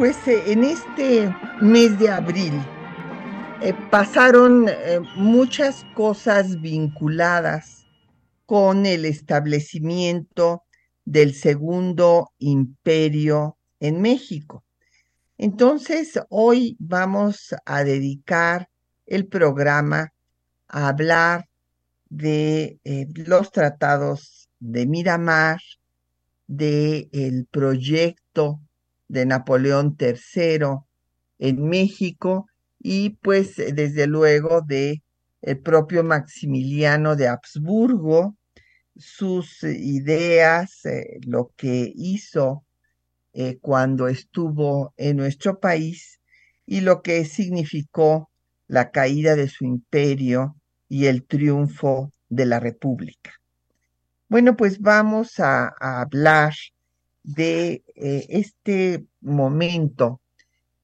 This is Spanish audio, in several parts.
Pues eh, en este mes de abril eh, pasaron eh, muchas cosas vinculadas con el establecimiento del segundo imperio en México. Entonces, hoy vamos a dedicar el programa a hablar de los tratados de Miramar, del el proyecto de Napoleón III en México y pues desde luego de el propio Maximiliano de Habsburgo, sus ideas, eh, lo que hizo eh, cuando estuvo en nuestro país y lo que significó la caída de su imperio y el triunfo de la República. Bueno, pues vamos a, hablar de eh, este momento,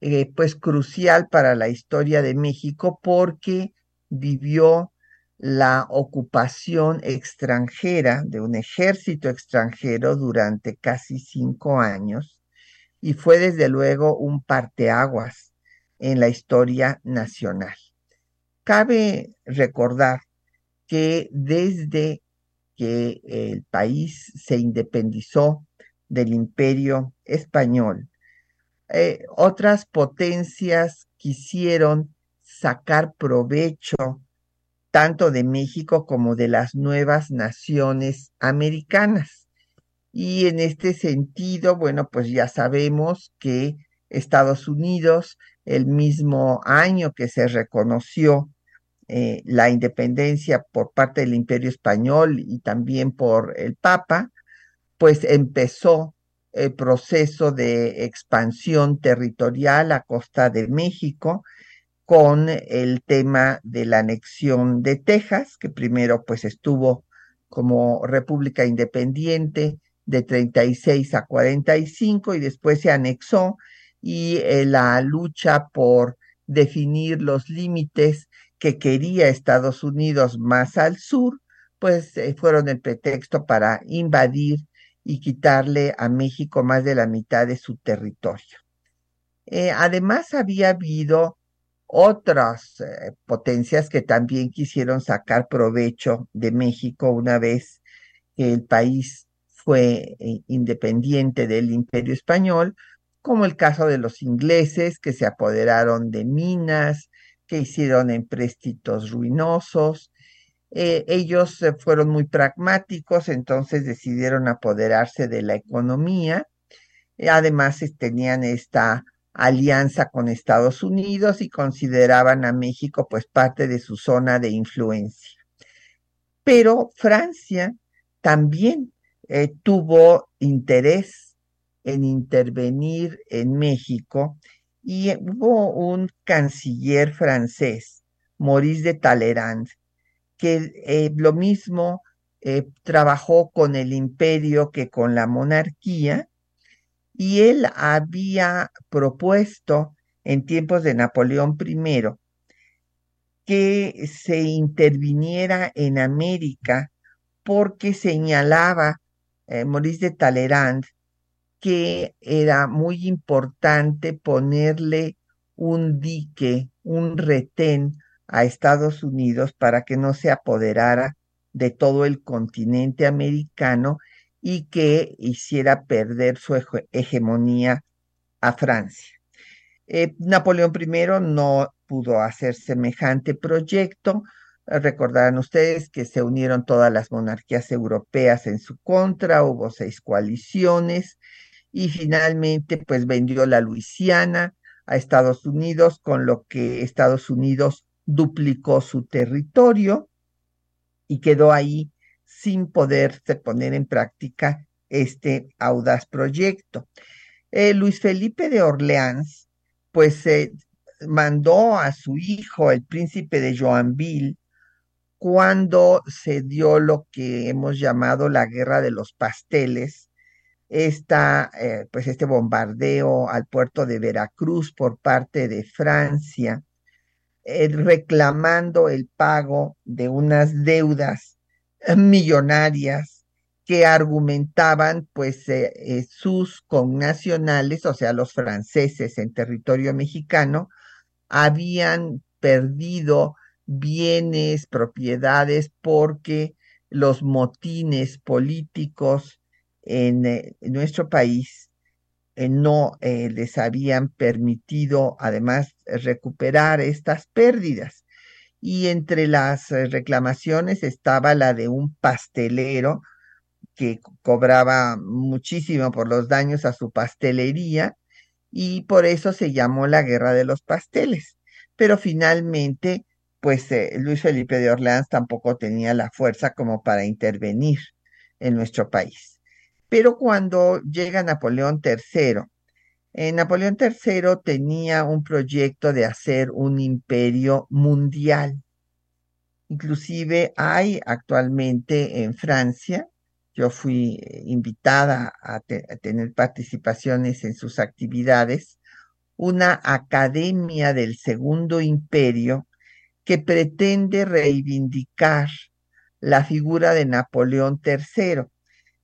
eh, pues crucial para la historia de México porque vivió la ocupación extranjera de un ejército extranjero durante casi cinco años y fue desde luego un parteaguas en la historia nacional. Cabe recordar que desde que el país se independizó del imperio español, eh, otras potencias quisieron sacar provecho tanto de México como de las nuevas naciones americanas. Y en este sentido, bueno, pues ya sabemos que Estados Unidos, el mismo año que se reconoció eh, la independencia por parte del imperio español y también por el Papa, pues empezó el proceso de expansión territorial a costa de México con el tema de la anexión de Texas, que primero pues estuvo como república independiente de 36 a 45 y después se anexó y eh, la lucha por definir los límites que quería Estados Unidos más al sur, pues eh, fueron el pretexto para invadir y quitarle a México más de la mitad de su territorio. Eh, además, había habido otras eh, potencias que también quisieron sacar provecho de México una vez que el país fue independiente del imperio español, como el caso de los ingleses que se apoderaron de minas, que hicieron empréstitos ruinosos. Eh, ellos fueron muy pragmáticos, entonces decidieron apoderarse de la economía. además, tenían esta alianza con Estados Unidos y consideraban a México pues parte de su zona de influencia. Pero Francia también eh, tuvo interés en intervenir en México y hubo un canciller francés, Maurice de Talleyrand, que eh, lo mismo eh, trabajó con el imperio que con la monarquía, y él había propuesto en tiempos de Napoleón I que se interviniera en América porque señalaba eh, Maurice de Talleyrand que era muy importante ponerle un dique, un retén a Estados Unidos para que no se apoderara de todo el continente americano y que hiciera perder su hegemonía a Francia. Eh, Napoleón I no pudo hacer semejante proyecto. Recordarán ustedes que se unieron todas las monarquías europeas en su contra, hubo seis coaliciones y finalmente pues vendió la Luisiana a Estados Unidos, con lo que Estados Unidos duplicó su territorio y quedó ahí sin poderse poner en práctica este audaz proyecto. Eh, Luis Felipe de Orleans, pues mandó a su hijo, el príncipe de Joanville, cuando se dio lo que hemos llamado la guerra de los pasteles, esta, eh, pues este bombardeo al puerto de Veracruz por parte de Francia, eh, reclamando el pago de unas deudas millonarias que argumentaban pues eh, sus connacionales, o sea, los franceses en territorio mexicano, habían perdido bienes, propiedades, porque los motines políticos en, eh, nuestro país eh, no eh, les habían permitido además recuperar estas pérdidas. Y entre las reclamaciones estaba la de un pastelero que cobraba muchísimo por los daños a su pastelería y por eso se llamó la Guerra de los Pasteles. Pero finalmente pues eh, Luis Felipe de Orleans tampoco tenía la fuerza como para intervenir en nuestro país. Pero cuando llega Napoleón III, eh, Napoleón III tenía un proyecto de hacer un imperio mundial. Inclusive hay actualmente en Francia, yo fui eh, invitada a tener participaciones en sus actividades, una academia del Segundo Imperio que pretende reivindicar la figura de Napoleón III,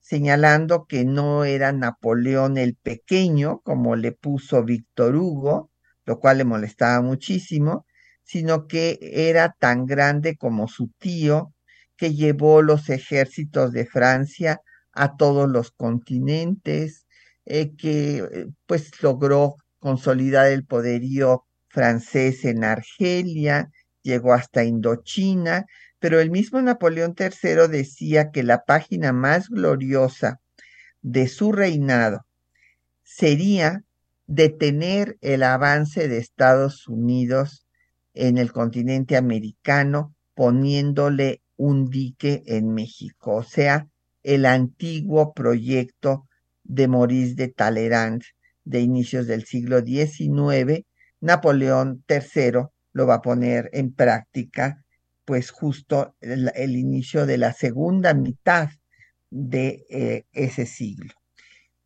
señalando que no era Napoleón el pequeño, como le puso Víctor Hugo, lo cual le molestaba muchísimo, sino que era tan grande como su tío, que llevó los ejércitos de Francia a todos los continentes, eh, que eh, pues logró consolidar el poderío francés en Argelia, llegó hasta Indochina, pero el mismo Napoleón III decía que la página más gloriosa de su reinado sería detener el avance de Estados Unidos en el continente americano poniéndole un dique en México, o sea, el antiguo proyecto de Maurice de Talleyrand de inicios del siglo XIX, Napoleón III lo va a poner en práctica, pues justo el, inicio de la segunda mitad de eh, ese siglo.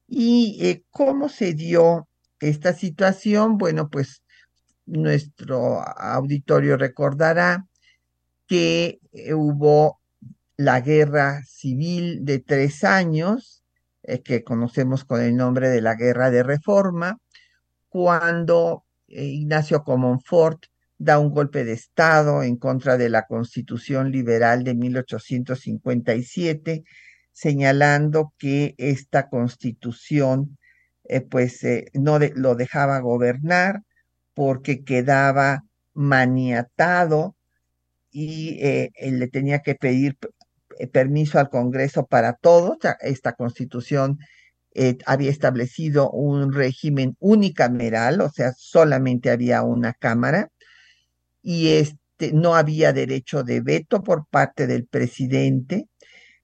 ¿Y eh, cómo se dio esta situación? Bueno, pues nuestro auditorio recordará que eh, hubo la guerra civil de tres años, que conocemos con el nombre de la Guerra de Reforma, cuando Ignacio Comonfort da un golpe de Estado en contra de la Constitución Liberal de 1857, señalando que esta Constitución eh, pues eh, no lo dejaba gobernar porque quedaba maniatado y eh, le tenía que pedir permiso al Congreso para todo. Esta Constitución había establecido un régimen unicameral, o sea, solamente había una Cámara y este, no había derecho de veto por parte del presidente.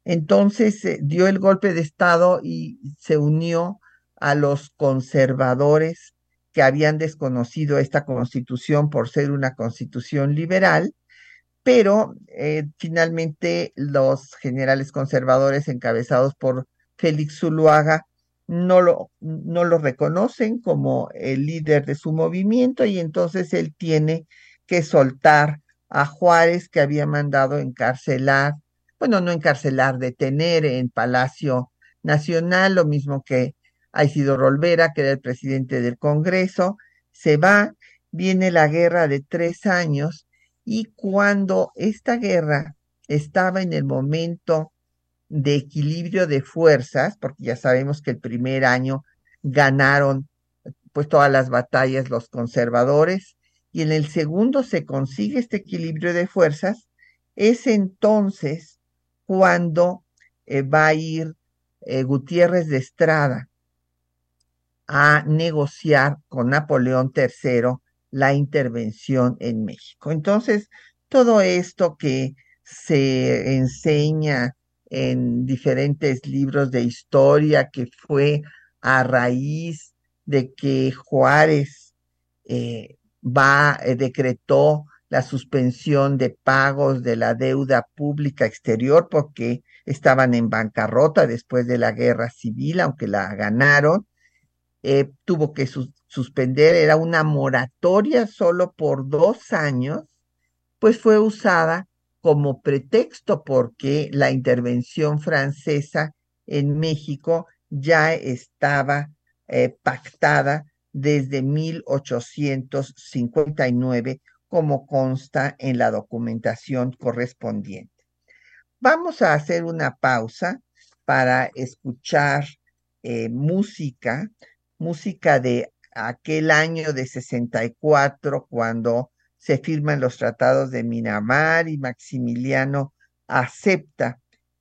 Entonces eh, dio el golpe de Estado y se unió a los conservadores que habían desconocido esta constitución por ser una constitución liberal, pero eh, finalmente los generales conservadores encabezados por Félix Zuluaga no lo, no lo reconocen como el líder de su movimiento y entonces él tiene que soltar a Juárez que había mandado encarcelar, bueno, no encarcelar, detener en Palacio Nacional, lo mismo que ha sido Rolvera, que era el presidente del Congreso, se va, viene la guerra de tres años y cuando esta guerra estaba en el momento de equilibrio de fuerzas, porque ya sabemos que el primer año ganaron pues todas las batallas los conservadores, y en el segundo se consigue este equilibrio de fuerzas, es entonces cuando eh, va a ir eh, Gutiérrez de Estrada a negociar con Napoleón III la intervención en México. Entonces, todo esto que se enseña en diferentes libros de historia, que fue a raíz de que Juárez eh, va, eh, decretó la suspensión de pagos de la deuda pública exterior porque estaban en bancarrota después de la guerra civil, aunque la ganaron. Eh, tuvo que suspender, era una moratoria solo por dos años, pues fue usada como pretexto porque la intervención francesa en México ya estaba eh, pactada desde 1859, como consta en la documentación correspondiente. Vamos a hacer una pausa para escuchar eh, música, música de aquel año de 64, cuando se firman los tratados de Minamar y Maximiliano acepta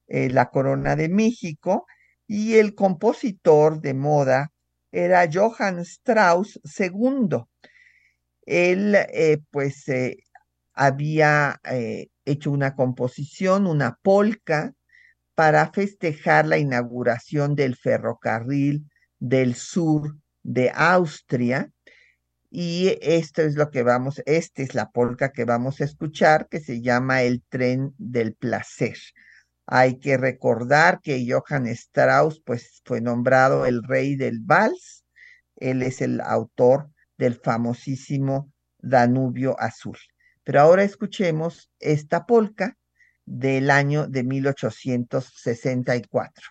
eh, la corona de México y el compositor de moda era Johann Strauss II. Él, eh, pues, había hecho una composición, una polca, para festejar la inauguración del ferrocarril del sur de Austria. Y esto es lo que vamos, esta es la polca que vamos a escuchar, que se llama El tren del placer. Hay que recordar que Johann Strauss, pues, fue nombrado el rey del vals. Él es el autor del famosísimo Danubio Azul. Pero ahora escuchemos esta polca del año de 1864.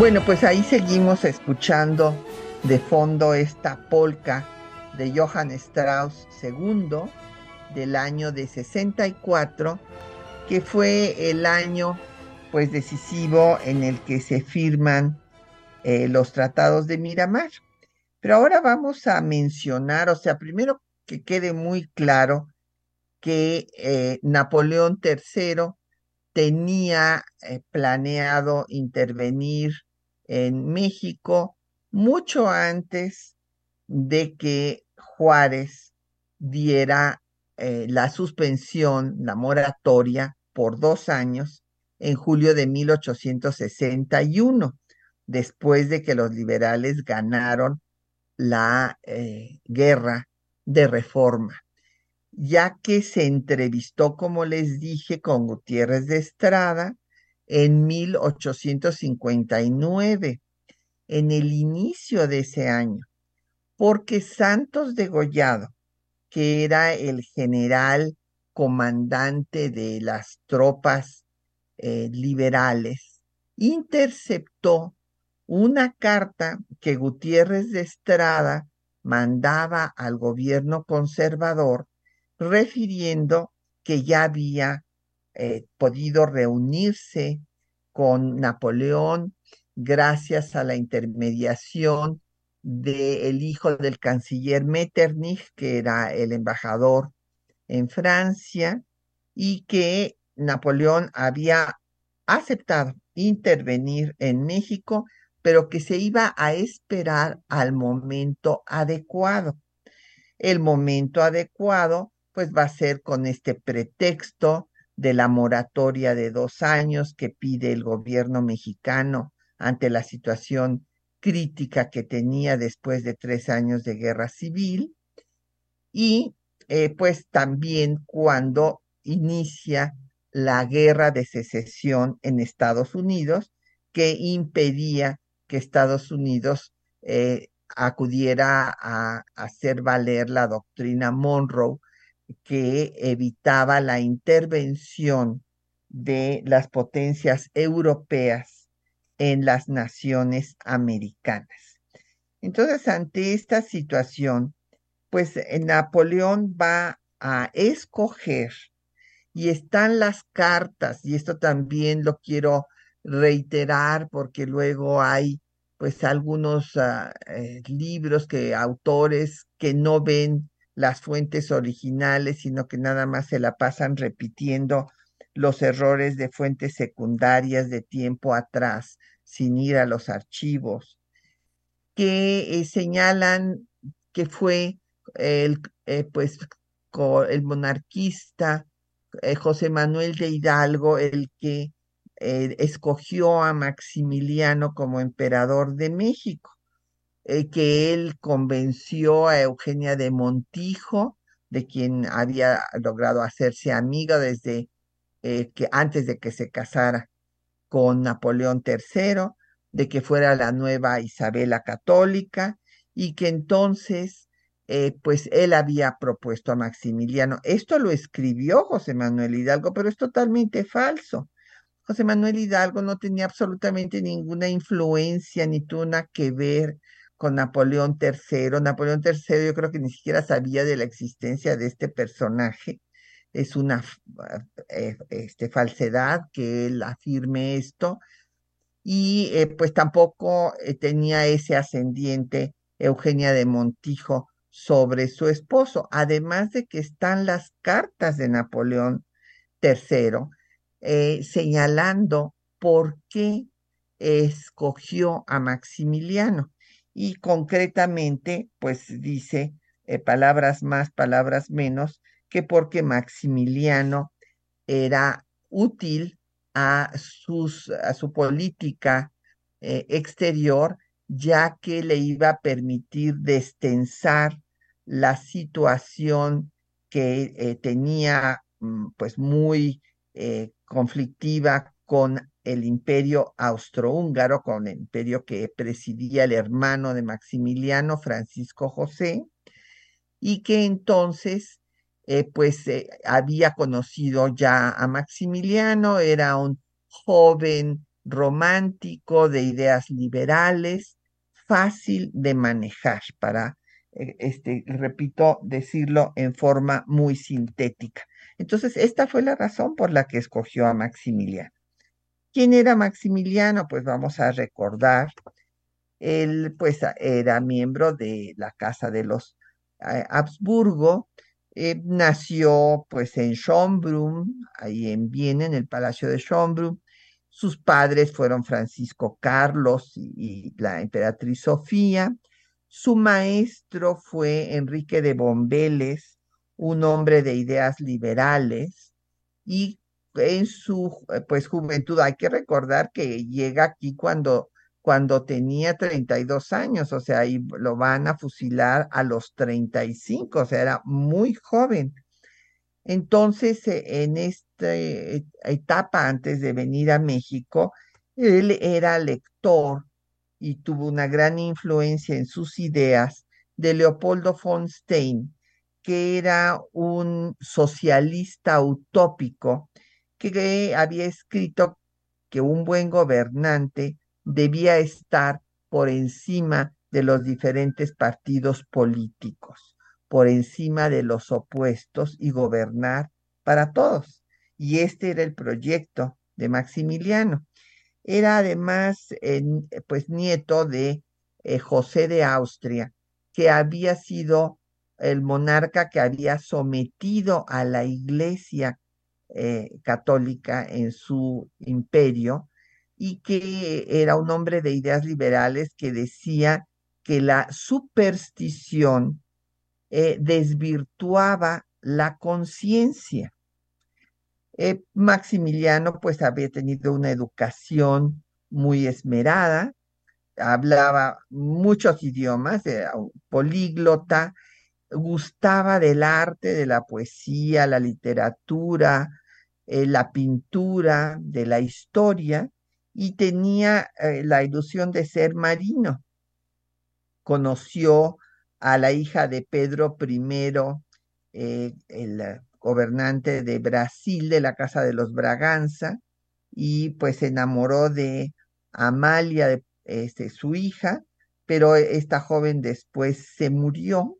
Bueno, pues ahí seguimos escuchando de fondo esta polca de Johann Strauss II del año de 64, que fue el año pues decisivo en el que se firman eh, los tratados de Miramar. Pero ahora vamos a mencionar, o sea, primero que quede muy claro que eh, Napoleón III tenía eh, planeado intervenir en México mucho antes de que Juárez diera eh, la suspensión, la moratoria por dos años en julio de 1861, después de que los liberales ganaron la eh, guerra de reforma, ya que se entrevistó, como les dije, con Gutiérrez de Estrada, en 1859, en el inicio de ese año, porque Santos de Gollado, que era el general comandante de las tropas eh, liberales, interceptó una carta que Gutiérrez de Estrada mandaba al gobierno conservador refiriendo que ya había eh, podido reunirse con Napoleón gracias a la intermediación del hijo del canciller Metternich, que era el embajador en Francia, y que Napoleón había aceptado intervenir en México, pero que se iba a esperar al momento adecuado. El momento adecuado, pues va a ser con este pretexto de la moratoria de dos años que pide el gobierno mexicano ante la situación crítica que tenía después de tres años de guerra civil. Y eh, pues también cuando inicia la guerra de secesión en Estados Unidos que impedía que Estados Unidos eh, acudiera a, hacer valer la doctrina Monroe que evitaba la intervención de las potencias europeas en las naciones americanas. Entonces, ante esta situación, pues eh, Napoleón va a escoger y están las cartas, y esto también lo quiero reiterar porque luego hay pues algunos ah, eh, libros que autores que no ven las fuentes originales, sino que nada más se la pasan repitiendo los errores de fuentes secundarias de tiempo atrás, sin ir a los archivos, que eh, señalan que fue el, eh, pues, el monarquista José Manuel de Hidalgo el que eh, escogió a Maximiliano como emperador de México, eh, que él convenció a Eugenia de Montijo, de quien había logrado hacerse amiga desde eh, que antes de que se casara con Napoleón III, de que fuera la nueva Isabela católica y que entonces pues él había propuesto a Maximiliano. Esto lo escribió José Manuel Hidalgo, pero es totalmente falso. José Manuel Hidalgo no tenía absolutamente ninguna influencia ni tuvo nada que ver con Napoleón III. Napoleón III yo creo que ni siquiera sabía de la existencia de este personaje. Es una eh, este, falsedad que él afirme esto. Y eh, pues tampoco eh, tenía ese ascendiente Eugenia de Montijo sobre su esposo, además de que están las cartas de Napoleón III señalando por qué escogió a Maximiliano. Y concretamente, pues dice eh, palabras más, palabras menos, que porque Maximiliano era útil a, sus, a su política eh, exterior, ya que le iba a permitir destensar la situación que tenía mm, pues muy conflictiva con el imperio austrohúngaro, con el imperio que presidía el hermano de Maximiliano, Francisco José, y que entonces eh, pues eh, había conocido ya a Maximiliano, era un joven romántico de ideas liberales, fácil de manejar para, eh, este, repito, decirlo en forma muy sintética. Entonces, esta fue la razón por la que escogió a Maximiliano. ¿Quién era Maximiliano? Pues vamos a recordar. Él, pues, era miembro de la Casa de los eh, Habsburgo. Eh, nació, pues, en Schönbrunn, ahí en Viena, en el Palacio de Schönbrunn. Sus padres fueron Francisco Carlos y la emperatriz Sofía. Su maestro fue Enrique de Bombeles, un hombre de ideas liberales y en su eh, pues juventud hay que recordar que llega aquí cuando cuando tenía 32 años, o sea, y lo van a fusilar a los 35, o sea, era muy joven. Entonces, eh, en esta eh, etapa antes de venir a México, él era lector y tuvo una gran influencia en sus ideas de Leopoldo von Stein, que era un socialista utópico que había escrito que un buen gobernante debía estar por encima de los diferentes partidos políticos, por encima de los opuestos y gobernar para todos. Y este era el proyecto de Maximiliano. Era además pues nieto de eh, José de Austria, que había sido el monarca que había sometido a la iglesia eh, católica en su imperio y que era un hombre de ideas liberales que decía que la superstición eh, desvirtuaba la conciencia. Eh, Maximiliano pues había tenido una educación muy esmerada, hablaba muchos idiomas, era políglota, gustaba del arte, de la poesía, la literatura, eh, la pintura, de la historia, y tenía eh, la ilusión de ser marino. Conoció a la hija de Pedro I, eh, el gobernante de Brasil, de la Casa de los Braganza, y pues se enamoró de Amalia, este, su hija, pero esta joven después se murió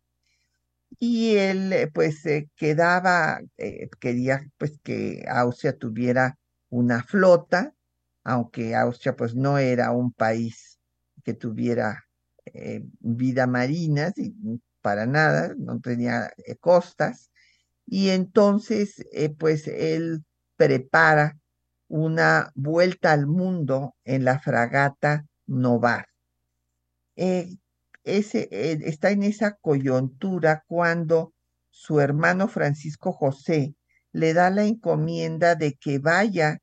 y él eh, pues quedaba, eh, quería pues que Austria tuviera una flota, aunque Austria pues no era un país que tuviera eh, vida marina, para nada, no tenía costas, y entonces pues él prepara una vuelta al mundo en la fragata Novar ese, eh, está en esa coyuntura cuando su hermano Francisco José le da la encomienda de que vaya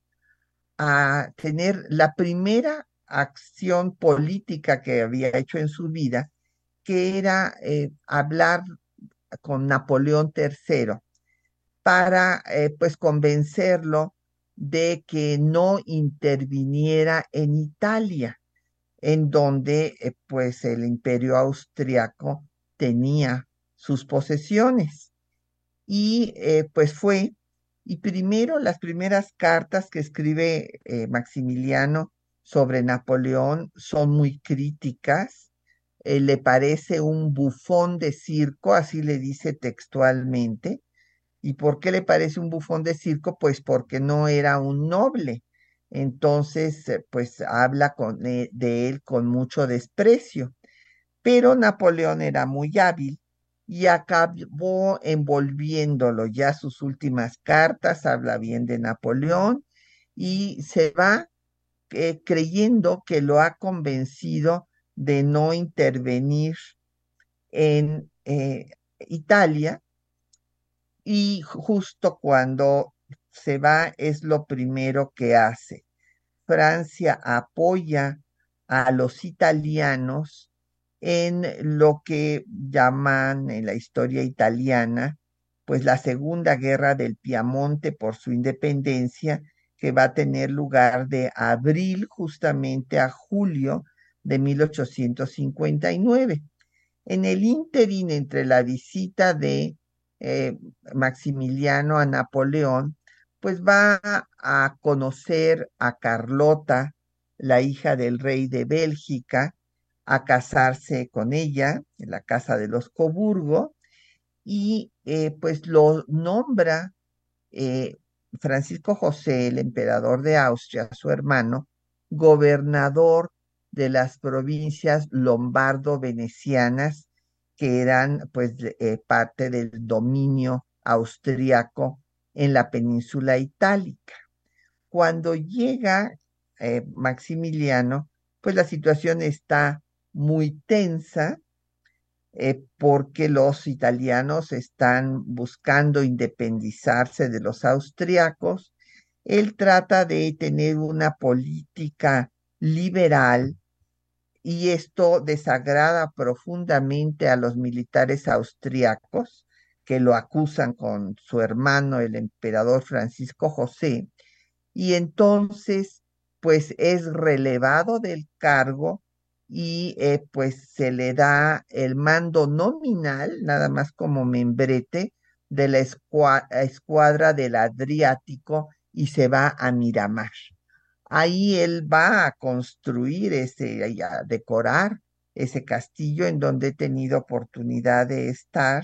a tener la primera acción política que había hecho en su vida, que era eh, hablar con Napoleón III para eh, pues convencerlo de que no interviniera en Italia en donde eh, pues el imperio austriaco tenía sus posesiones. Y eh, pues fue, y primero las primeras cartas que escribe eh, Maximiliano sobre Napoleón son muy críticas, le parece un bufón de circo, así le dice textualmente. ¿Y por qué le parece un bufón de circo? Pues porque no era un noble, entonces, eh, pues habla con, e, de él con mucho desprecio. Pero Napoleón era muy hábil y acabó envolviéndolo. Ya sus últimas cartas habla bien de Napoleón y se va eh, creyendo que lo ha convencido de no intervenir en eh, Italia y justo cuando se va es lo primero que hace. Francia apoya a los italianos en lo que llaman en la historia italiana, pues la Segunda Guerra del Piamonte por su independencia, que va a tener lugar de abril justamente a julio de 1859. En el ínterin entre la visita de eh, Maximiliano a Napoleón pues va a conocer a Carlota, la hija del rey de Bélgica, a casarse con ella en la casa de los Coburgo y eh, pues lo nombra eh, Francisco José, el emperador de Austria, su hermano, gobernador de las provincias lombardo-venecianas que eran pues eh, parte del dominio austriaco en la península itálica. Cuando llega eh, Maximiliano, pues la situación está muy tensa eh, porque los italianos están buscando independizarse de los austriacos. Él trata de tener una política liberal y esto desagrada profundamente a los militares austriacos que lo acusan con su hermano, el emperador Francisco José, y entonces pues es relevado del cargo y eh, pues se le da el mando nominal, nada más como membrete, de la escuadra del Adriático y se va a Miramar. Ahí él va a construir ese, y a decorar ese castillo en donde he tenido oportunidad de estar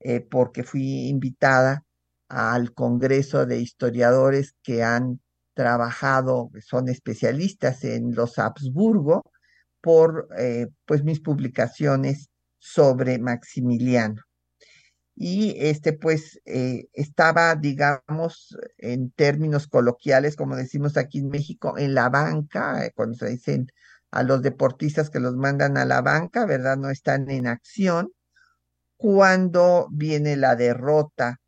eh, porque fui invitada al Congreso de Historiadores que han trabajado, son especialistas en los Habsburgo, por eh, pues mis publicaciones sobre Maximiliano. Y este pues eh, estaba, digamos, en términos coloquiales, como decimos aquí en México, en la banca, cuando se dicen a los deportistas que los mandan a la banca, ¿verdad? No están en acción cuando viene la derrota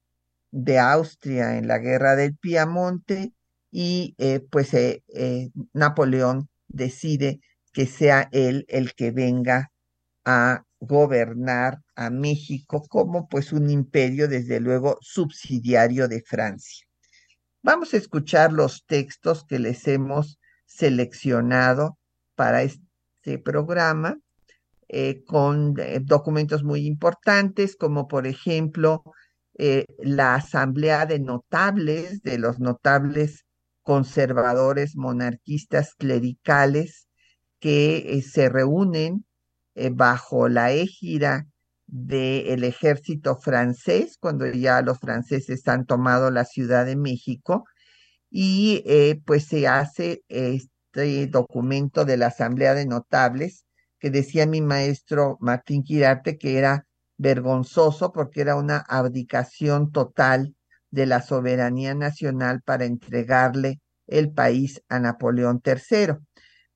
de Austria en la guerra del Piamonte y eh, pues eh, eh, Napoleón decide que sea él el que venga a gobernar a México como pues un imperio desde luego subsidiario de Francia. Vamos a escuchar los textos que les hemos seleccionado para este programa con documentos muy importantes como por ejemplo la asamblea de notables de los notables conservadores, monarquistas, clericales, que eh, se reúnen eh, bajo la égida del ejército francés, cuando ya los franceses han tomado la Ciudad de México, y eh, pues se hace este documento de la Asamblea de Notables, que decía mi maestro Martín Quirarte que era vergonzoso porque era una abdicación total de la soberanía nacional para entregarle el país a Napoleón III.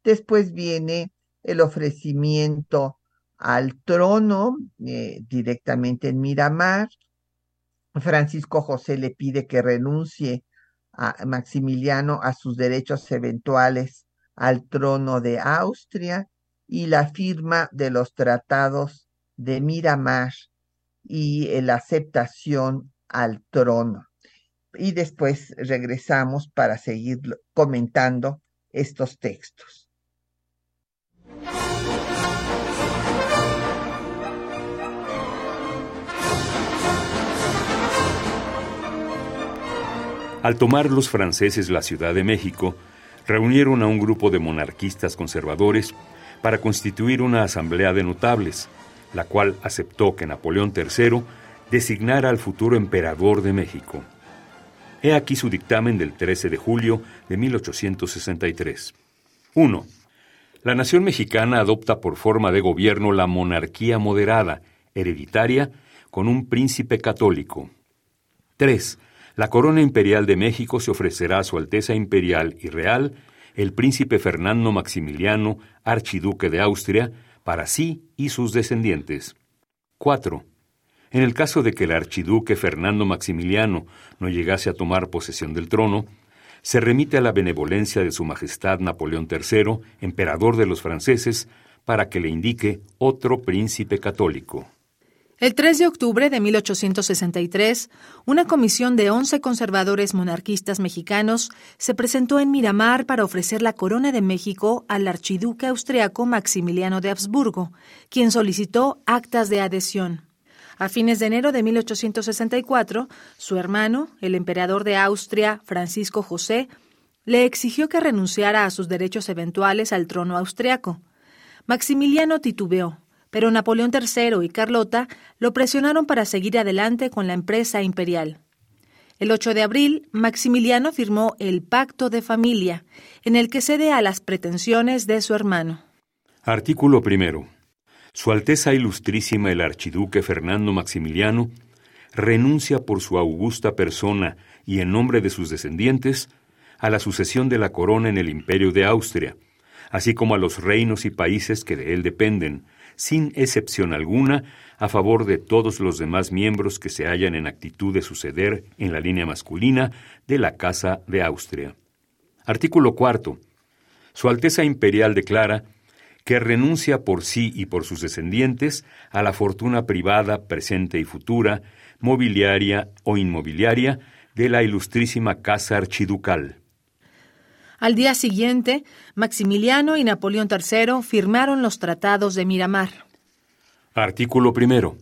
Después viene el ofrecimiento al trono eh, directamente en Miramar. Francisco José le pide que renuncie a Maximiliano a sus derechos eventuales al trono de Austria y la firma de los tratados de Miramar y la aceptación al trono. Y después regresamos para seguir comentando estos textos. Al tomar los franceses la Ciudad de México, reunieron a un grupo de monarquistas conservadores para constituir una asamblea de notables, la cual aceptó que Napoleón III designara al futuro emperador de México. He aquí su dictamen del 13 de julio de 1863. 1. La nación mexicana adopta por forma de gobierno la monarquía moderada, hereditaria, con un príncipe católico. 3. La corona imperial de México se ofrecerá a Su Alteza Imperial y Real, el príncipe Fernando Maximiliano, archiduque de Austria, para sí y sus descendientes. 4. En el caso de que el archiduque Fernando Maximiliano no llegase a tomar posesión del trono, se remite a la benevolencia de Su Majestad Napoleón III, emperador de los franceses, para que le indique otro príncipe católico. El 3 de octubre de 1863, una comisión de 11 conservadores monarquistas mexicanos se presentó en Miramar para ofrecer la corona de México al archiduque austriaco Maximiliano de Habsburgo, quien solicitó actas de adhesión. A fines de enero de 1864, su hermano, el emperador de Austria, Francisco José, le exigió que renunciara a sus derechos eventuales al trono austriaco. Maximiliano titubeó, pero Napoleón III y Carlota lo presionaron para seguir adelante con la empresa imperial. El 8 de abril, Maximiliano firmó el Pacto de Familia, en el que cede a las pretensiones de su hermano. Artículo primero. Su Alteza Ilustrísima el Archiduque Fernando Maximiliano renuncia por su augusta persona y en nombre de sus descendientes a la sucesión de la corona en el Imperio de Austria, así como a los reinos y países que de él dependen, sin excepción alguna, a favor de todos los demás miembros que se hallan en actitud de suceder en la línea masculina de la Casa de Austria. Artículo cuarto. Su Alteza Imperial declara que renuncia por sí y por sus descendientes a la fortuna privada, presente y futura, mobiliaria o inmobiliaria de la ilustrísima Casa Archiducal. Al día siguiente, Maximiliano y Napoleón III firmaron los tratados de Miramar. Artículo primero.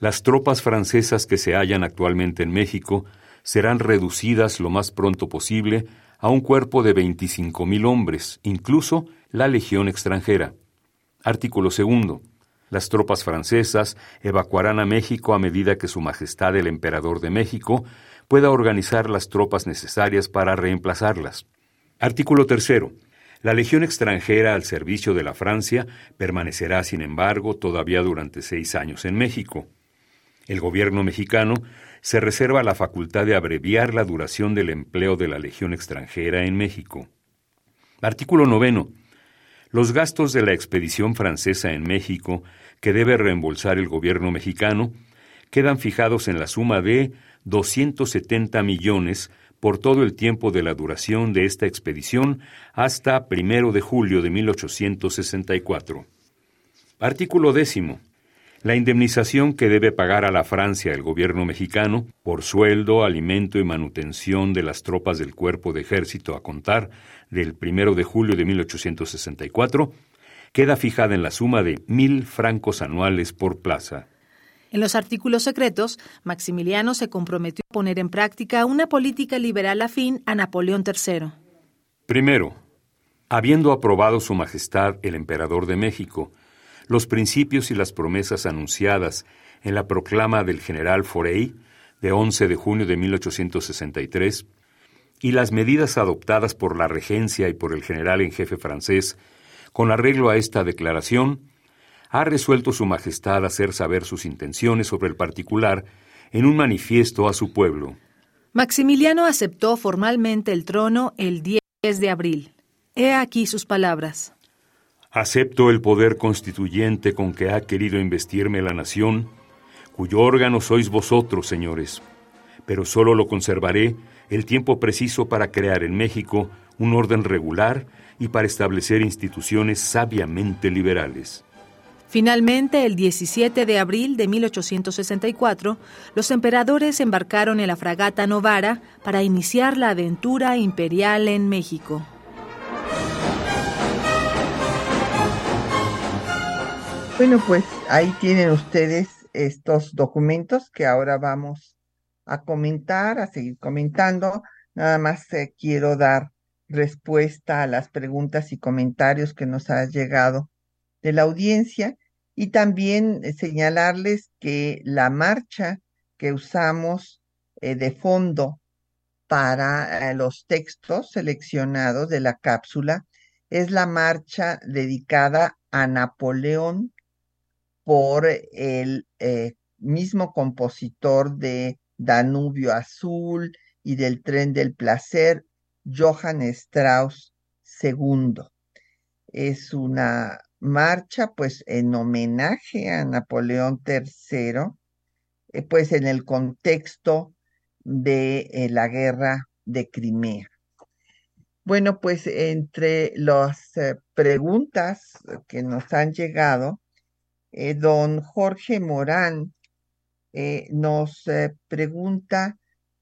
Las tropas francesas que se hallan actualmente en México serán reducidas lo más pronto posible a un cuerpo de 25.000 hombres, incluso la Legión extranjera. Artículo segundo. Las tropas francesas evacuarán a México a medida que Su Majestad el Emperador de México pueda organizar las tropas necesarias para reemplazarlas. Artículo tercero. La Legión extranjera al servicio de la Francia permanecerá, sin embargo, todavía durante seis años en México. El gobierno mexicano se reserva la facultad de abreviar la duración del empleo de la Legión extranjera en México. Artículo noveno. Los gastos de la expedición francesa en México, que debe reembolsar el gobierno mexicano, quedan fijados en la suma de 270 millones por todo el tiempo de la duración de esta expedición hasta primero de julio de 1864. Artículo décimo. La indemnización que debe pagar a la Francia el gobierno mexicano por sueldo, alimento y manutención de las tropas del cuerpo de ejército a contar del primero de julio de 1864 queda fijada en la suma de mil francos anuales por plaza. En los artículos secretos, Maximiliano se comprometió a poner en práctica una política liberal afín a Napoleón III. Primero, habiendo aprobado Su Majestad el Emperador de México los principios y las promesas anunciadas en la proclama del general Forey de 11 de junio de 1863 y las medidas adoptadas por la regencia y por el general en jefe francés con arreglo a esta declaración, ha resuelto Su Majestad hacer saber sus intenciones sobre el particular en un manifiesto a su pueblo. Maximiliano aceptó formalmente el trono el 10 de abril. He aquí sus palabras. Acepto el poder constituyente con que ha querido investirme la nación, cuyo órgano sois vosotros, señores, pero solo lo conservaré el tiempo preciso para crear en México un orden regular y para establecer instituciones sabiamente liberales. Finalmente, el 17 de abril de 1864, los emperadores embarcaron en la fragata Novara para iniciar la aventura imperial en México. Bueno, pues ahí tienen ustedes estos documentos que ahora vamos a comentar, a seguir comentando. Nada más eh, quiero dar respuesta a las preguntas y comentarios que nos ha llegado de la audiencia y también eh, señalarles que la marcha que usamos eh, de fondo para los textos seleccionados de la cápsula es la marcha dedicada a Napoleón por el eh, mismo compositor de Danubio Azul y del Tren del Placer, Johann Strauss II. Es una marcha pues en homenaje a Napoleón III, eh, pues en el contexto de eh, la guerra de Crimea. Bueno, pues entre las preguntas que nos han llegado, eh, don Jorge Morán eh, nos eh, pregunta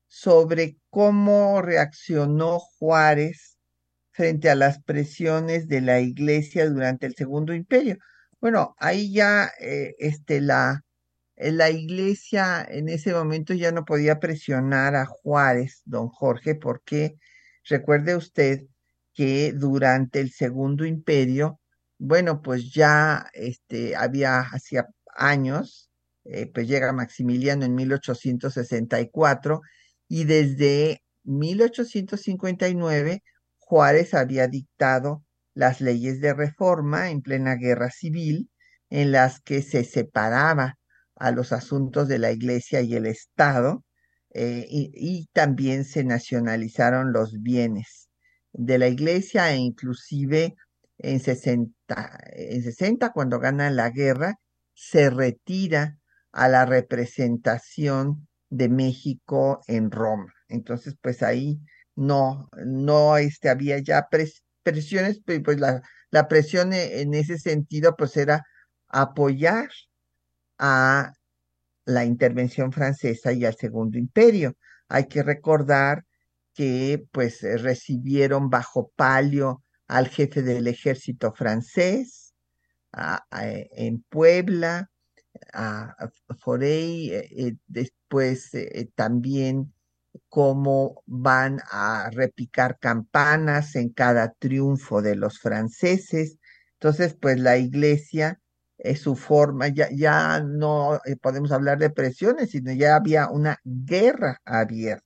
sobre cómo reaccionó Juárez frente a las presiones de la iglesia durante el Segundo Imperio. Bueno, ahí ya este, la, la iglesia en ese momento ya no podía presionar a Juárez, don Jorge, porque recuerde usted que durante el Segundo Imperio bueno, pues ya este, había hacía años, eh, pues llega Maximiliano en 1864 y desde 1859 Juárez había dictado las leyes de reforma en plena guerra civil en las que se separaba a los asuntos de la iglesia y el Estado eh, y, también se nacionalizaron los bienes de la iglesia e inclusive en 60, en 60 cuando gana la guerra, se retira a la representación de México en Roma. Entonces, pues ahí no, no este, había ya presiones, pues la, presión e, en ese sentido, pues era apoyar a la intervención francesa y al Segundo Imperio. Hay que recordar que pues recibieron bajo palio al jefe del ejército francés en Puebla, a, Forey, eh, eh, después eh, también cómo van a repicar campanas en cada triunfo de los franceses. Entonces, pues la iglesia, es su forma, ya, ya no podemos hablar de presiones, sino ya había una guerra abierta.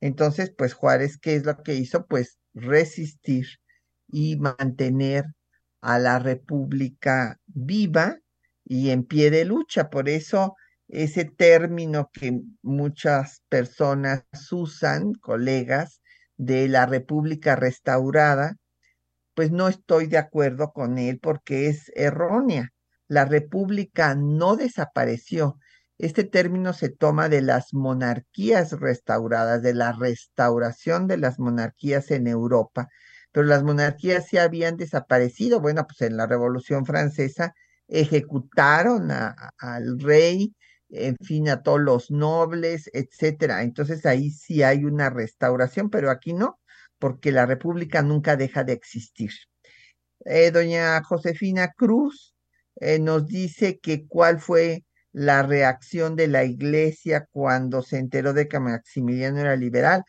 Entonces, pues Juárez, ¿qué es lo que hizo? Pues resistir y mantener a la República viva y en pie de lucha. Por eso ese término que muchas personas usan, colegas, de la República restaurada, pues no estoy de acuerdo con él porque es errónea. La República no desapareció. Este término se toma de las monarquías restauradas, de la restauración de las monarquías en Europa, pero las monarquías sí habían desaparecido. Bueno, pues en la Revolución Francesa ejecutaron al rey, en fin, a todos los nobles, etcétera. Entonces ahí sí hay una restauración, pero aquí no, porque la República nunca deja de existir. Eh, doña Josefina Cruz eh, nos dice que cuál fue la reacción de la iglesia cuando se enteró de que Maximiliano era liberal.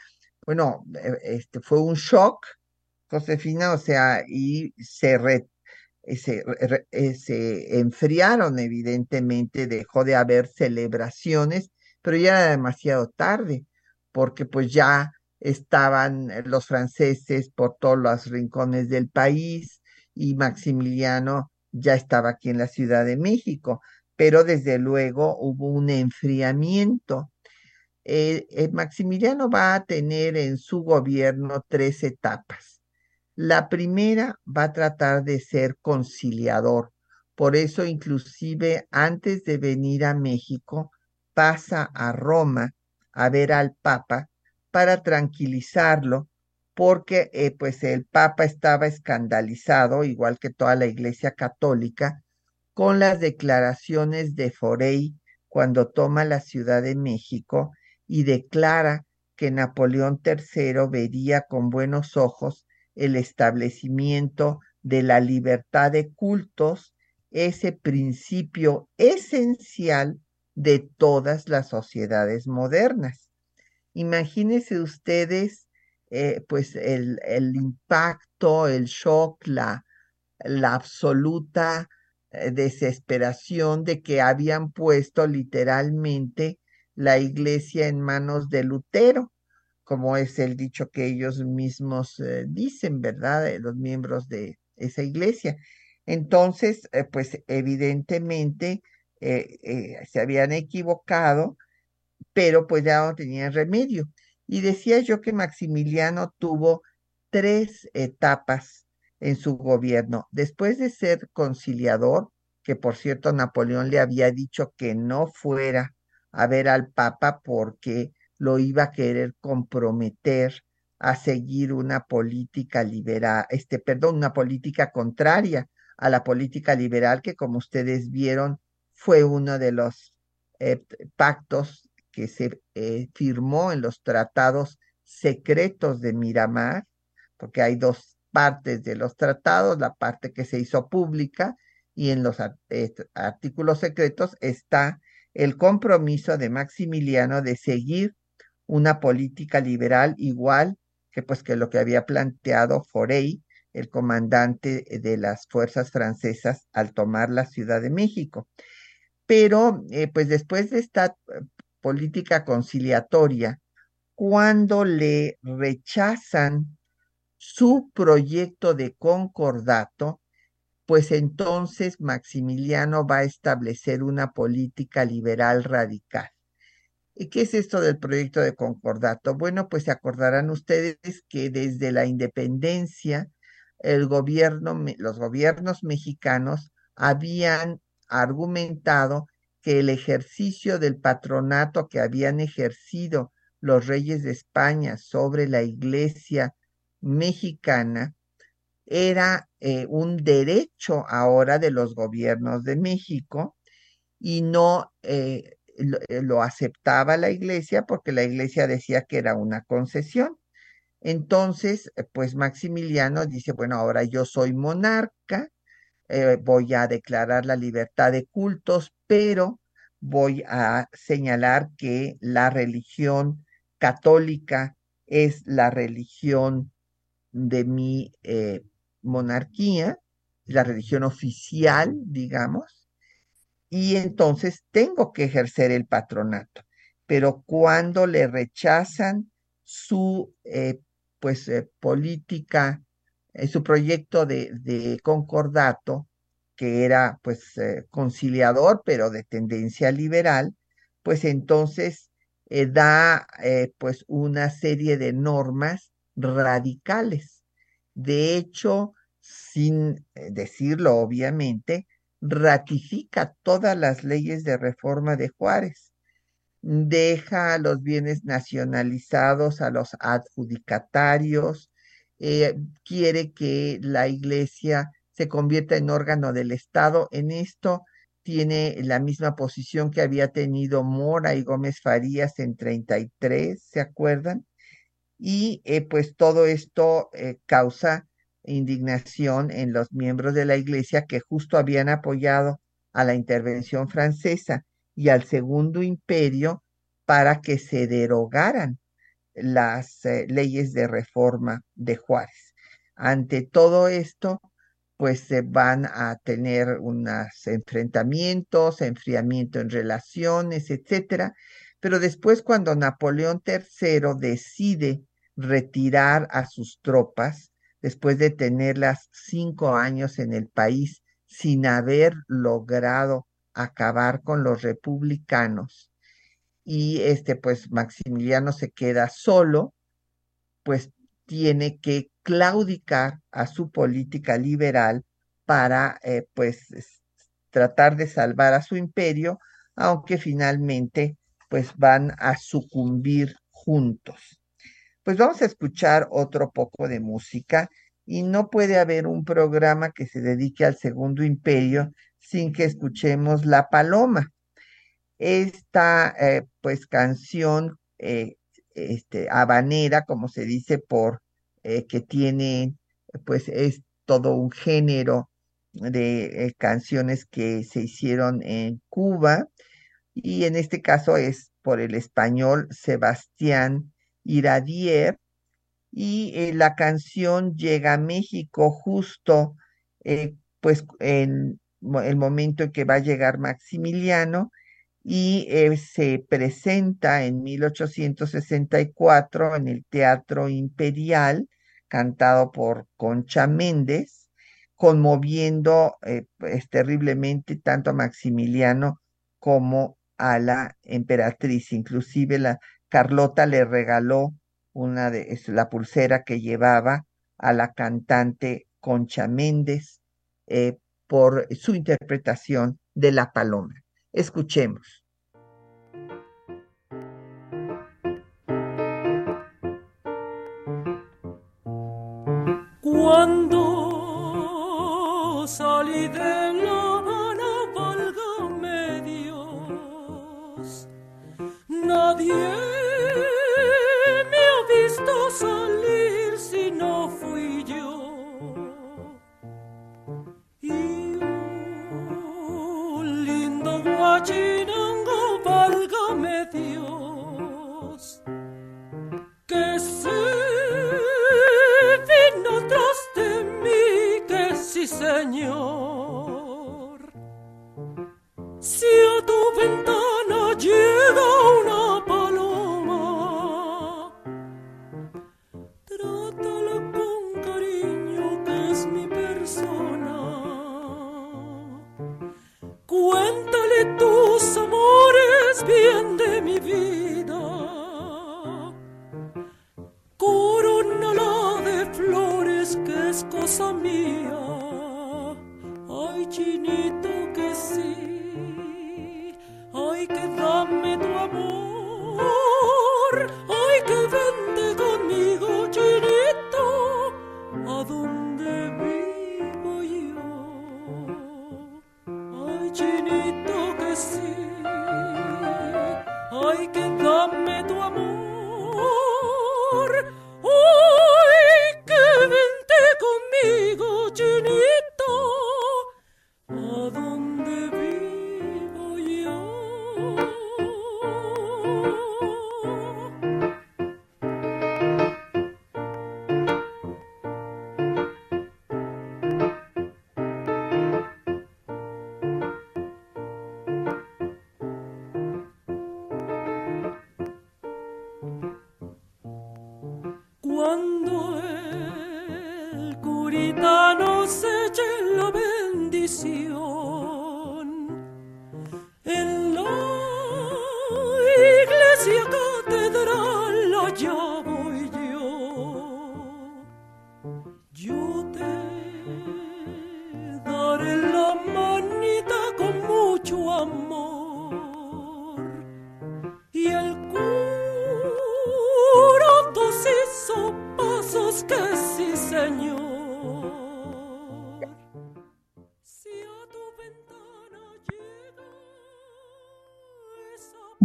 Bueno, eh, este fue un shock, Josefina, o sea, y se, se, se enfriaron evidentemente, dejó de haber celebraciones, pero ya era demasiado tarde, porque pues ya estaban los franceses por todos los rincones del país y Maximiliano ya estaba aquí en la Ciudad de México, pero desde luego hubo un enfriamiento. Eh, eh, Maximiliano va a tener en su gobierno tres etapas. La primera va a tratar de ser conciliador. Por eso, inclusive, antes de venir a México, pasa a Roma a ver al Papa para tranquilizarlo, porque eh, pues el Papa estaba escandalizado, igual que toda la Iglesia Católica, con las declaraciones de Forey cuando toma la Ciudad de México y declara que Napoleón III vería con buenos ojos el establecimiento de la libertad de cultos, ese principio esencial de todas las sociedades modernas. Imagínense ustedes, eh, pues, el, impacto, el shock, la, la absoluta eh, desesperación de que habían puesto literalmente la iglesia en manos de Lutero como es el dicho que ellos mismos eh, dicen, ¿verdad? los miembros de esa iglesia. Entonces, eh, pues evidentemente eh, se habían equivocado, pero pues ya no tenían remedio. Y decía yo que Maximiliano tuvo tres etapas en su gobierno. Después de ser conciliador, que por cierto Napoleón le había dicho que no fuera a ver al Papa porque lo iba a querer comprometer a seguir una política liberal, este, perdón, una política contraria a la política liberal que como ustedes vieron fue uno de los eh, pactos que se eh, firmó en los tratados secretos de Miramar, porque hay dos partes de los tratados, la parte que se hizo pública y en los eh, artículos secretos está el compromiso de Maximiliano de seguir una política liberal igual que pues que lo que había planteado Forey, el comandante de las fuerzas francesas al tomar la Ciudad de México. Pero eh, pues después de esta eh, política conciliatoria, cuando le rechazan su proyecto de concordato, pues entonces Maximiliano va a establecer una política liberal radical. ¿Y qué es esto del proyecto de concordato? Bueno, pues se acordarán ustedes que desde la independencia, los gobiernos mexicanos habían argumentado que el ejercicio del patronato que habían ejercido los reyes de España sobre la iglesia mexicana era eh, un derecho ahora de los gobiernos de México y no eh, eh, lo, aceptaba la iglesia porque la iglesia decía que era una concesión. Entonces, eh, pues Maximiliano dice, bueno, ahora yo soy monarca, eh, voy a declarar la libertad de cultos, pero voy a señalar que la religión católica es la religión de mi monarquía, la religión oficial, digamos, y entonces tengo que ejercer el patronato. Pero cuando le rechazan su eh, pues eh, política, eh, su proyecto de, concordato, que era pues conciliador, pero de tendencia liberal, pues entonces da pues una serie de normas radicales. De hecho, sin decirlo obviamente, ratifica todas las leyes de reforma de Juárez, deja los bienes nacionalizados a los adjudicatarios, eh, quiere que la iglesia se convierta en órgano del Estado. En esto tiene la misma posición que había tenido Mora y Gómez Farías en 33, ¿se acuerdan? Y eh, pues todo esto eh, causa indignación en los miembros de la iglesia que justo habían apoyado a la intervención francesa y al segundo imperio para que se derogaran las eh, leyes de reforma de Juárez. Ante todo esto, pues se van a tener unos enfrentamientos, enfriamiento en relaciones, etcétera. Pero después, cuando Napoleón III decide retirar a sus tropas, después de tenerlas cinco años en el país sin haber logrado acabar con los republicanos, y este pues Maximiliano se queda solo, pues tiene que claudicar a su política liberal para eh, pues tratar de salvar a su imperio, aunque finalmente pues van a sucumbir juntos. Pues vamos a escuchar otro poco de música y no puede haber un programa que se dedique al segundo imperio sin que escuchemos La Paloma. Esta eh, pues canción eh, este, habanera, como se dice, por eh, que tiene, pues es todo un género de canciones que se hicieron en Cuba y en este caso es por el español Sebastián Iradier y la canción llega a México justo pues en el momento en que va a llegar Maximiliano y eh, se presenta en 1864 en el Teatro Imperial, cantado por Concha Méndez, conmoviendo eh, pues, terriblemente tanto a Maximiliano como a la emperatriz. Inclusive la Carlota le regaló una de la pulsera que llevaba a la cantante Concha Méndez eh, por su interpretación de La Paloma. Escuchemos. Cuando salí de La Habana, valga Dios, nadie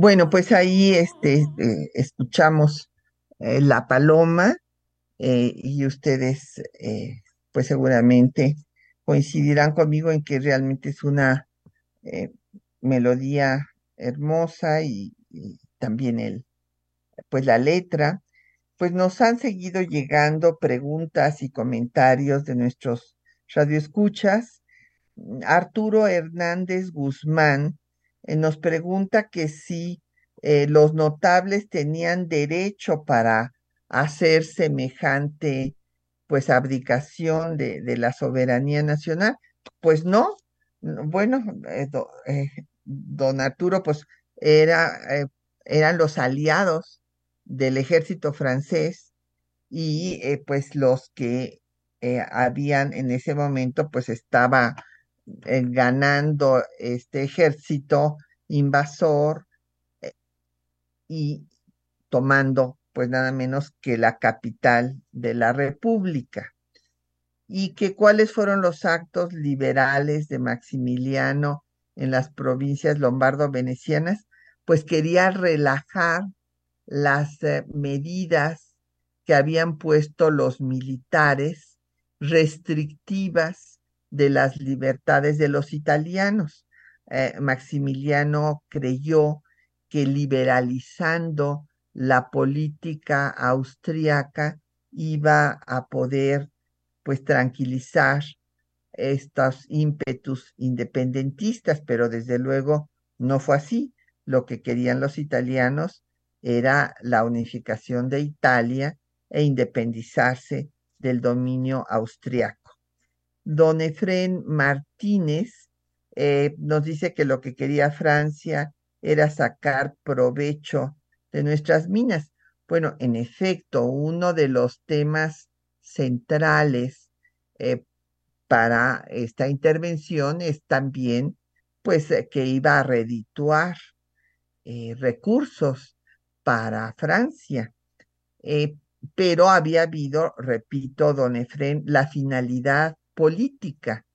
Bueno, pues ahí este, eh, escuchamos eh, La Paloma eh, y ustedes pues seguramente coincidirán conmigo en que realmente es una melodía hermosa y, y también el, pues la letra. Pues nos han seguido llegando preguntas y comentarios de nuestros radioescuchas. Arturo Hernández Guzmán eh, nos pregunta que si eh, los notables tenían derecho para hacer semejante pues abdicación de, de la soberanía nacional. Pues no, no, bueno, eh, do- don Arturo pues era, eran los aliados del ejército francés y pues los que habían en ese momento pues estaba eh, ganando este ejército invasor eh, y tomando pues nada menos que la capital de la República. Y que cuáles fueron los actos liberales de Maximiliano en las provincias lombardo-venecianas, pues quería relajar las eh, medidas que habían puesto los militares restrictivas de las libertades de los italianos. Eh, Maximiliano creyó que liberalizando la política austriaca iba a poder pues tranquilizar estos ímpetus independentistas, pero desde luego no fue así. Lo que querían los italianos era la unificación de Italia e independizarse del dominio austriaco. Don Efrén Martínez eh, nos dice que lo que quería Francia era sacar provecho de nuestras minas. Bueno, en efecto, uno de los temas centrales eh, para esta intervención es también, pues, eh, que iba a redituar recursos para Francia. Pero había habido, repito, don Efrén, la finalidad política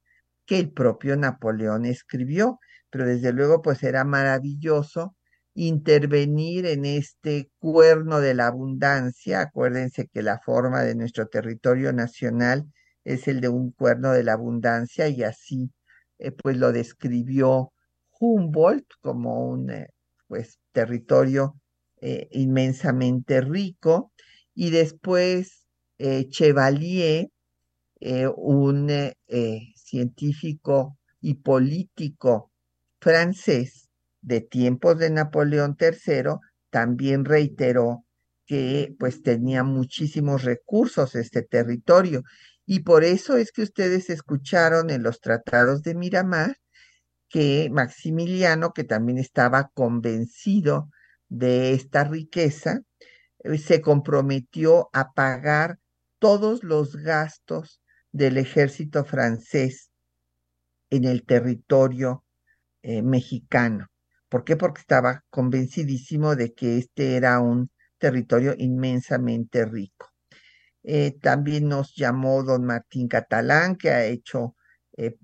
que el propio Napoleón escribió, pero desde luego pues era maravilloso intervenir en este cuerno de la abundancia. Acuérdense que la forma de nuestro territorio nacional es el de un cuerno de la abundancia y así eh, pues lo describió Humboldt como un eh, pues territorio eh, inmensamente rico y después Chevalier eh, un eh, eh, científico y político francés de tiempos de Napoleón III, también reiteró que pues tenía muchísimos recursos este territorio. Y por eso es que ustedes escucharon en los tratados de Miramar que Maximiliano, que también estaba convencido de esta riqueza, se comprometió a pagar todos los gastos del ejército francés en el territorio eh, mexicano. ¿Por qué? Porque estaba convencidísimo de que este era un territorio inmensamente rico. Eh, también nos llamó don Martín Catalán, que ha hecho eh,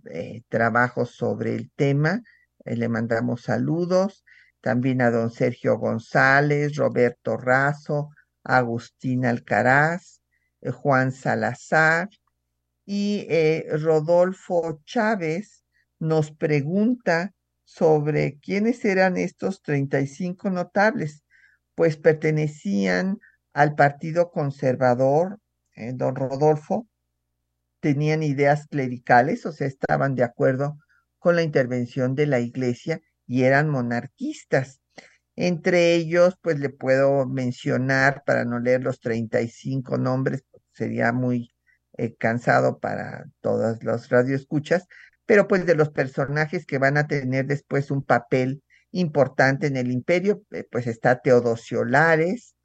trabajos sobre el tema. Le mandamos saludos. También a don Sergio González, Roberto Razo, Agustín Alcaraz, Juan Salazar y eh, Rodolfo Chávez nos pregunta sobre quiénes eran estos 35 notables. Pues pertenecían al Partido Conservador, eh, don Rodolfo, tenían ideas clericales, o sea, estaban de acuerdo con la intervención de la iglesia y eran monarquistas. Entre ellos, pues le puedo mencionar, para no leer los 35 nombres, sería muy eh, cansado para todas los radioescuchas, pero pues de los personajes que van a tener después un papel importante en el imperio, eh, pues está Teodosio Lares,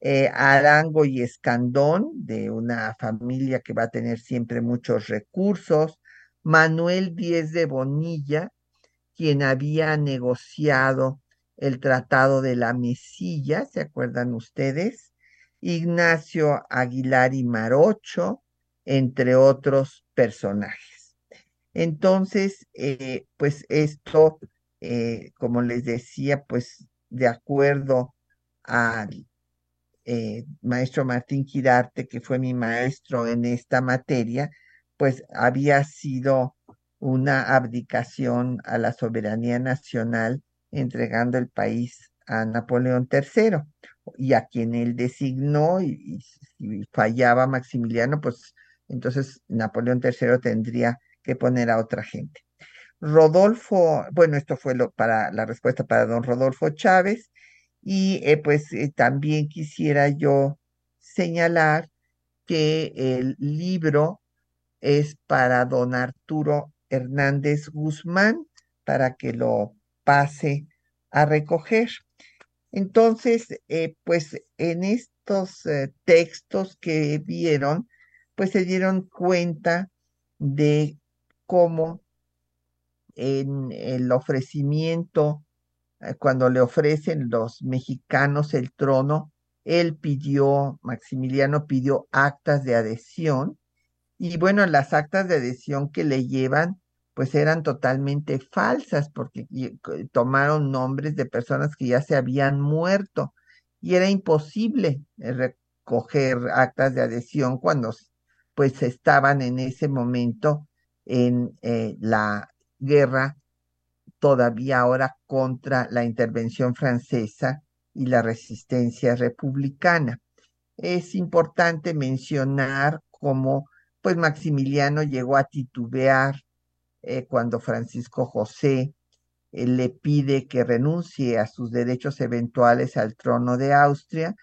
eh, Arango y Escandón, de una familia que va a tener siempre muchos recursos, Manuel Díez de Bonilla, quien había negociado el Tratado de la Mesilla, ¿se acuerdan ustedes? Ignacio Aguilar y Marocho, entre otros personajes. Entonces, eh, pues esto, eh, como les decía, pues de acuerdo al eh, maestro Martín Quirarte, que fue mi maestro en esta materia, pues había sido una abdicación a la soberanía nacional entregando el país a Napoleón III y a quien él designó y, si fallaba Maximiliano, pues entonces Napoleón III tendría que poner a otra gente. Rodolfo, bueno, esto fue lo para la respuesta para don Rodolfo Chávez y eh, pues eh, también quisiera yo señalar que el libro es para don Arturo Hernández Guzmán para que lo pase a recoger. Entonces, eh, pues en estos textos que vieron, pues se dieron cuenta de cómo en el ofrecimiento, eh, cuando le ofrecen los mexicanos el trono, él pidió, Maximiliano pidió actas de adhesión, y bueno, las actas de adhesión que le llevan, pues eran totalmente falsas porque tomaron nombres de personas que ya se habían muerto y era imposible eh, recoger actas de adhesión cuando pues estaban en ese momento en eh, la guerra todavía ahora contra la intervención francesa y la resistencia republicana. Es importante mencionar cómo pues Maximiliano llegó a titubear eh, cuando Francisco José eh, le pide que renuncie a sus derechos eventuales al trono de Austria,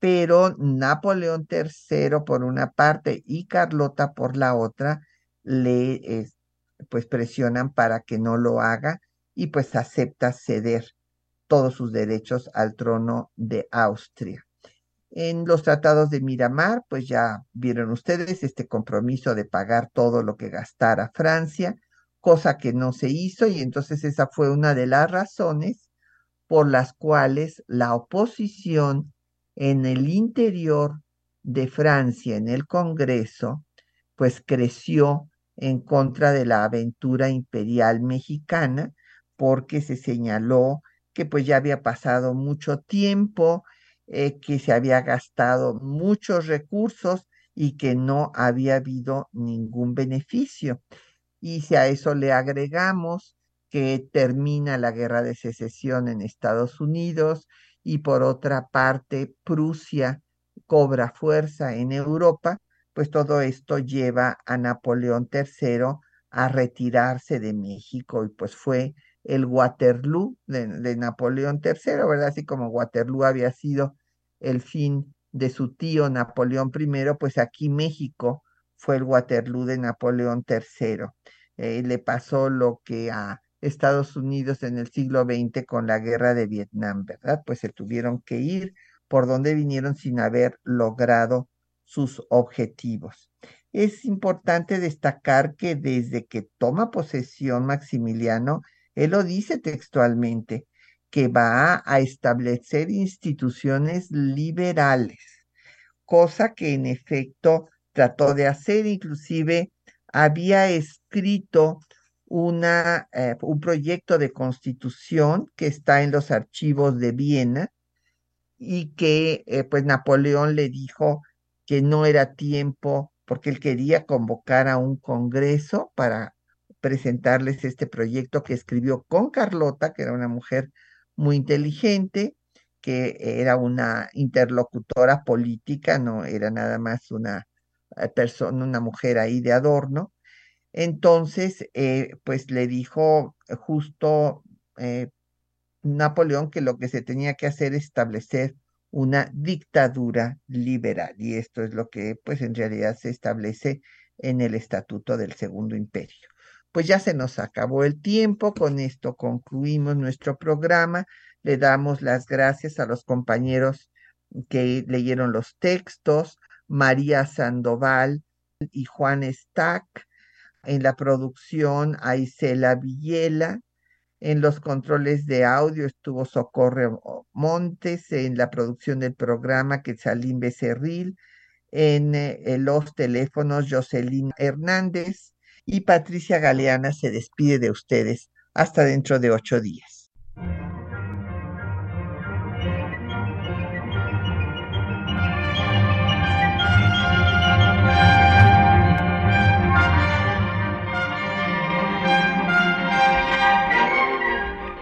pero Napoleón III por una parte y Carlota por la otra le pues presionan para que no lo haga y pues acepta ceder todos sus derechos al trono de Austria. En los tratados de Miramar, pues ya vieron ustedes este compromiso de pagar todo lo que gastara Francia cosa que no se hizo y entonces esa fue una de las razones por las cuales la oposición en el interior de Francia, en el Congreso, pues creció en contra de la aventura imperial mexicana, porque se señaló que pues ya había pasado mucho tiempo, eh, que se había gastado muchos recursos y que no había habido ningún beneficio. Y si a eso le agregamos que termina la guerra de secesión en Estados Unidos y por otra parte Prusia cobra fuerza en Europa, pues todo esto lleva a Napoleón III a retirarse de México y pues fue el Waterloo de, Napoleón III, ¿verdad? Así como Waterloo había sido el fin de su tío Napoleón I, pues aquí México fue el Waterloo de Napoleón III. Eh, le pasó lo que a Estados Unidos en el siglo XX con la guerra de Vietnam, ¿verdad? Pues se tuvieron que ir por donde vinieron sin haber logrado sus objetivos. Es importante destacar que desde que toma posesión Maximiliano, él lo dice textualmente, que va a establecer instituciones liberales, cosa que en efecto trató de hacer, inclusive había escrito una, eh, un proyecto de constitución que está en los archivos de Viena y que eh, pues Napoleón le dijo que no era tiempo porque él quería convocar a un congreso para presentarles este proyecto que escribió con Carlota, que era una mujer muy inteligente, que era una interlocutora política, no era nada más una eh, persona, una mujer ahí de adorno. Entonces, eh, pues le dijo justo eh, Napoleón que lo que se tenía que hacer es establecer una dictadura liberal y esto es lo que pues en realidad se establece en el Estatuto del Segundo Imperio. Pues ya se nos acabó el tiempo, con esto concluimos nuestro programa. Le damos las gracias a los compañeros que leyeron los textos, María Sandoval y Juan Stack, en la producción a Isela Villela, en los controles de audio estuvo Socorro Montes, en la producción del programa Quetzalín Becerril, en eh, los teléfonos Jocelyn Hernández y Patricia Galeana se despide de ustedes hasta dentro de ocho días.